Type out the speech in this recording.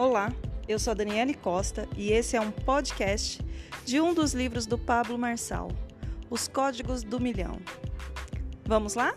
Olá, eu sou a Daniele Costa e esse é um podcast de um dos livros do Pablo Marçal, Os Códigos do Milhão. Vamos lá?